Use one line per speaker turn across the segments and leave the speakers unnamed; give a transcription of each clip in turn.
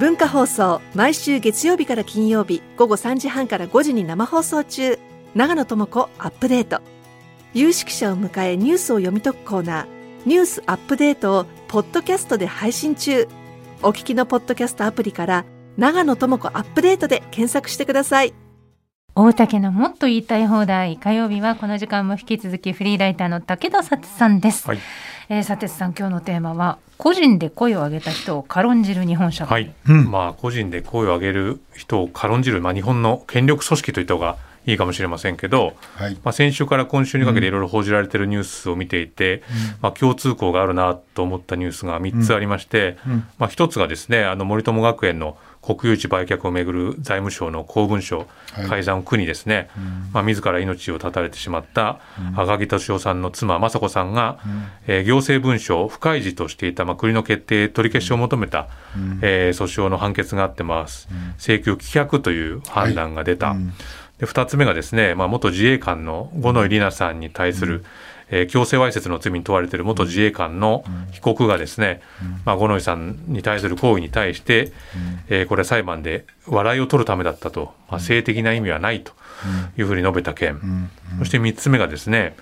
文化放送毎週月曜日から金曜日午後3時半から5時に生放送中。長野智子アップデート。有識者を迎えニュースを読み解くコーナー。ニュースアップデートをポッドキャストで配信中。お聞きのポッドキャストアプリから長野智子アップデートで検索してください。
大竹のもっと言いたい放題。火曜日はこの時間も引き続きフリーライターの武田ささんです、
はい
えー、さてさん今日のテーマは個人で声を上げた人を軽んじる日本社会、
はい、まあ個人で声を上げる人を軽んじる、まあ、日本の権力組織といった方がいいかもしれませんけど、
はい。
まあ、先週から今週にかけていろいろ報じられているニュースを見ていて、まあ、共通項があるなと思ったニュースが3つありまして、まあ、1つがですねあの森友学園の国有地売却をめぐる財務省の公文書
はい。
改ざんを苦にですね、まあ、自ら命を絶たれてしまった赤木俊夫さんの妻雅子さんが、えー行政文書を不開示としていた、まあ、国の決定取り消しを求めた、えー訴訟の判決があってます、請求棄却という判断が出た、で2つ目がですね、まあ、元自衛官の五ノ井里奈さんに対する、えー強制わいせつの罪に問われている元自衛官の被告がですね、まあ、五ノ井さんに対する行為に対して、えーこれ裁判で笑いを取るためだったと、まあ、性的な意味はないというふうに述べた件、そして3つ目がですね、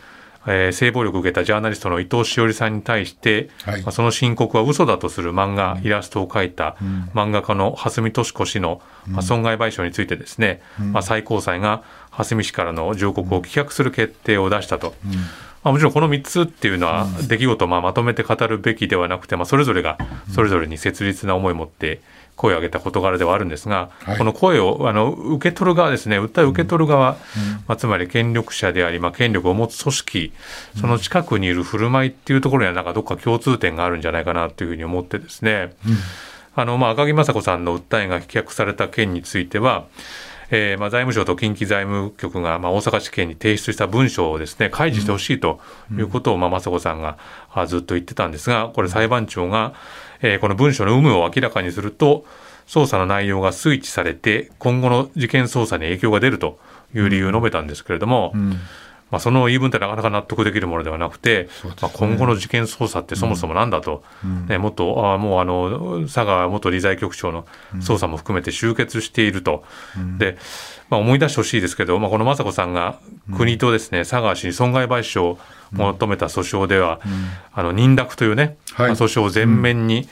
えー性暴力を受けたジャーナリストの伊藤詩織さんに対して、
はい。
まあその申告は嘘だとする漫画、イラストを描いた漫画家の蓮見敏子氏の、まあ、損害賠償についてですね、まあ、最高裁が蓮見氏からの上告を棄却する決定を出したと。まあ、もちろんこの3つっていうのは出来事をまあまとめて語るべきではなくて、まあ、それぞれがそれぞれに切実な思いを持って声を上げた事柄ではあるんですが、
はい。
この声をあの受け取る側ですね訴えを受け取る側、まあ、つまり権力者であり、まあ、権力を持つ組織その近くにいる振る舞いっていうところにはなんかどっか共通点があるんじゃないかなというふうに思ってですね、あのまあ赤木雅子さんの訴えが棄却された件については、えーまあ、財務省と近畿財務局が、まあ、大阪地検に提出した文書をですね開示してほしいということを、まあ、雅子さんがあずっと言ってたんですがこれ裁判長が、えーこの文書の有無を明らかにすると捜査の内容が推知されて今後の事件捜査に影響が出るという理由を述べたんですけれども、まあ、その言い分ってなかなか納得できるものではなくて、まあ、今後の事件捜査ってそもそもなんだと、ね、もっとあもうあの佐川元理財局長の捜査も含めて終結していると、でまあ、思い出してほしいですけど、まあ、この雅子さんが国とですね、佐川氏に損害賠償を求めた訴訟では、あの認諾というね、
はい。
まあ訴訟を全面に、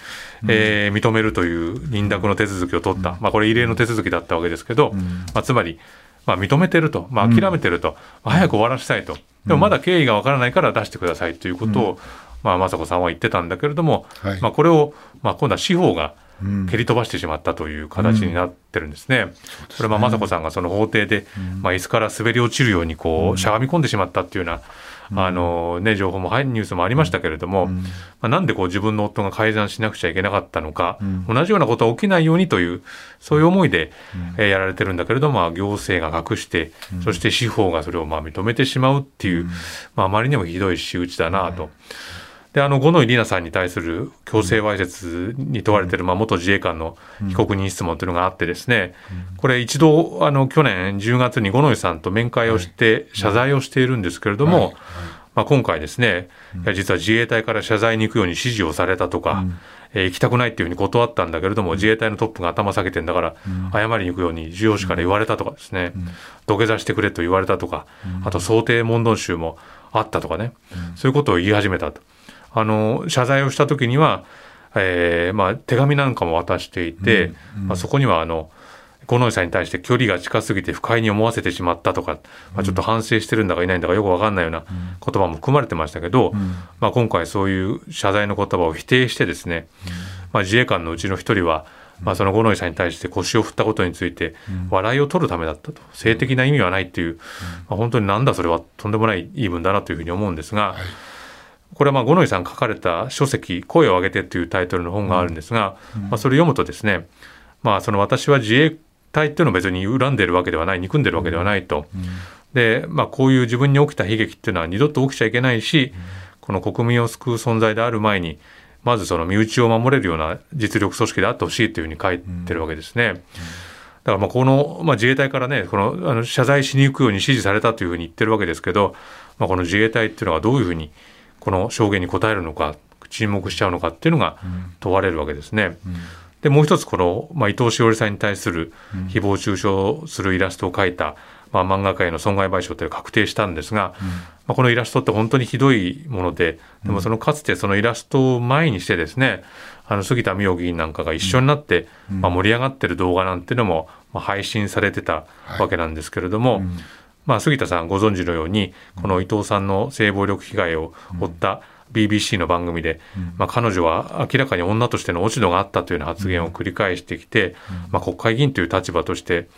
えー認めるという認諾の手続きを取った、まあ、これ異例の手続きだったわけですけど、まあ、つまり、まあ、認めてると、まあ、諦めてると、まあ早く終わらせたいと、でもまだ経緯がわからないから出してくださいということを、まあ、雅子さんは言ってたんだけれども、
はい。
まあ、これを、まあ、今度は司法が蹴り飛ばしてしまったという形になってるんですね。これはまあ雅子さんがその法廷で、まあ、椅子から滑り落ちるようにこうしゃがみ込んでしまったっていうような、あのね、情報も、はい、ニュースもありましたけれども、まあ、なんでこう自分の夫が改ざんしなくちゃいけなかったのか、同じようなことが起きないようにという、そういう思いで、えーやられてるんだけれども、まあ、行政が隠して、そして司法がそれをまあ認めてしまうっていう、まあ、あまりにもひどい仕打ちだなと。であの五ノ井里奈さんに対する強制わいせつに問われている、まあ、元自衛官の被告人質問というのがあってですね、これ一度あの去年10月に五ノ井さんと面会をして謝罪をしているんですけれども、まあ、今回ですね、いや実は自衛隊から謝罪に行くように指示をされたとか、えー行きたくないっていうふうに断ったんだけれども、自衛隊のトップが頭下げてんだから、謝りに行くように上司から言われたとかですね、土下座してくれと言われたとか、あと想定問答集もあったとかね、そういうことを言い始めたと。あの謝罪をした時には、えーまあ、手紙なんかも渡していて、まあ、そこにはあの五ノ井さんに対して距離が近すぎて不快に思わせてしまったとか、まあ、ちょっと反省してるんだかいないんだかよくわかんないような言葉も含まれてましたけど、まあ、今回そういう謝罪の言葉を否定してですね、まあ、自衛官のうちの一人は、まあ、その五ノ井さんに対して腰を振ったことについて笑いを取るためだったと。性的な意味はないっていう、まあ、本当になんだそれはとんでもない言い分だなというふうに思うんですが、これはまあ五ノ井さん書かれた書籍「声を上げて」というタイトルの本があるんですが、まあ、それを読むとですね、まあ、その私は自衛隊っていうのを別に恨んでるわけではない憎んでるわけではないと。で、まあ、こういう自分に起きた悲劇っていうのは二度と起きちゃいけないし、この国民を救う存在である前にまずその身内を守れるような実力組織であってほしいというふうに書いてるわけですね。だからまあこの、まあ、自衛隊からねこのあの謝罪しに行くように指示されたというふうに言ってるわけですけど、まあ、この自衛隊っていうのはどういうふうにこの証言に答えるのか沈黙しちゃうのかっていうのが問われるわけですね。でもう一つこの、まあ、伊藤詩織さんに対する誹謗中傷するイラストを描いた、まあ、漫画界の損害賠償というのが確定したんですが、まあ、このイラストって本当にひどいものででもそのかつてそのイラストを前にしてですねあの杉田水脈議員なんかが一緒になって、まあ、盛り上がってる動画なんていうのも、まあ、配信されてたわけなんですけれども、まあ、杉田さんご存知のようにこの伊藤さんの性暴力被害を負った、BBC の番組で、まあ、彼女は明らかに女としての落ち度があったというような発言を繰り返してきて、まあ、国会議員という立場として、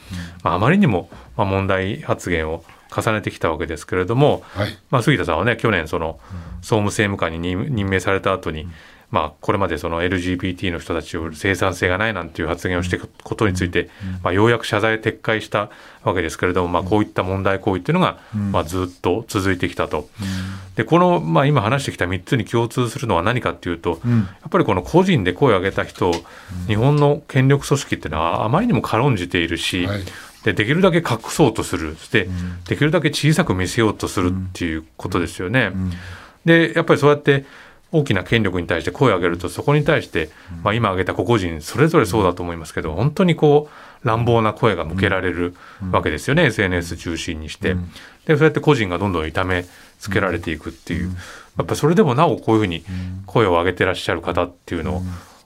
まあ、あまりにもまあ問題発言を重ねてきたわけですけれども、はい、まあ、杉田さんはね去年その総務政務官に任命された後に、まあ、これまでその LGBT の人たちを生産性がないなんていう発言をしていくことについて、まあ、ようやく謝罪撤回したわけですけれども、まあ、こういった問題行為っていうのが、まあ、ずっと続いてきたと。でこの、まあ、今話してきた3つに共通するのは何かっていうと、やっぱりこの個人で声を上げた人日本の権力組織っていうのはあまりにも軽んじているし、はいでできるだけ隠そうとする。そして、できるだけ小さく見せようとするっていうことですよね。でやっぱりそうやって大きな権力に対して声を上げるとそこに対して、まあ、今挙げた個々人それぞれそうだと思いますけど本当にこう乱暴な声が向けられるわけですよね、SNS 中心にして。でそうやって個人がどんどん痛めつけられていくっていう。やっぱそれでもなおこういうふうに声を上げてらっしゃる方っていうのを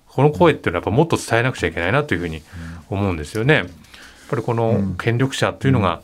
この声っていうのはやっぱもっと伝えなくちゃいけないなというふうに思うんですよね。やっぱりこの権力者というのが、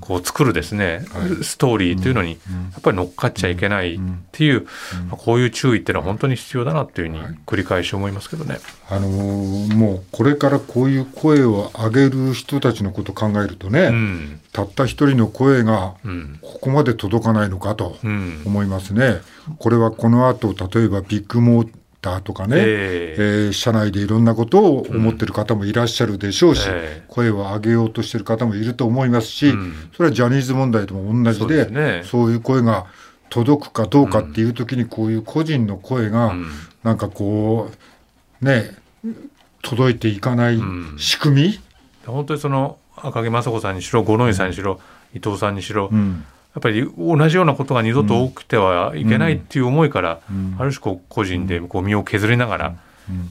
こう作るですね、ストーリーというのにやっぱり乗っかっちゃいけないっていう、こういう注意っていうのは本当に必要だなというふうに繰り返し思いますけどね。
あのー、もうこれからこういう声を上げる人たちのことを考えるとね、うん、たった一人の声がここまで届かないのかと思いますね。これはこの後例えばビッグモーターとかね、えー、えー、社内でいろんなことを思ってる方もいらっしゃるでしょうし、うんえ。ー、声を上げようとしてる方もいると思いますし、うん、それはジャニーズ問題とも同じで、そう、ね,、いう声が届くかどうかっていう時にこういう個人の声がなんかこうね届いていかない仕組み、
うん、本当にその赤木雅子さんにしろ五ノ井さんにしろ、伊藤さんにしろ、やっぱり同じようなことが二度と起きてはいけないっていう思いから、ある種こう個人でこう身を削りながら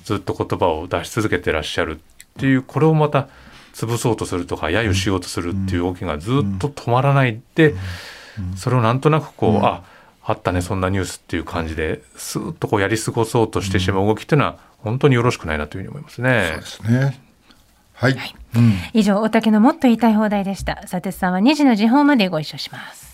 ずっと言葉を出し続けてらっしゃるっていうこれをまた潰そうとするとか揶揄しようとするっていう動きがずっと止まらないでそれをなんとなくこう、ああったねそんなニュースっていう感じですっとこうやり過ごそうとしてしまう動きっていうのは本当によろしくないなというふうに思いますね。
そうですね。はい、はい
うん、以上大竹のもっと言いたい放題でした。佐哲さんは2時の時報までご一緒します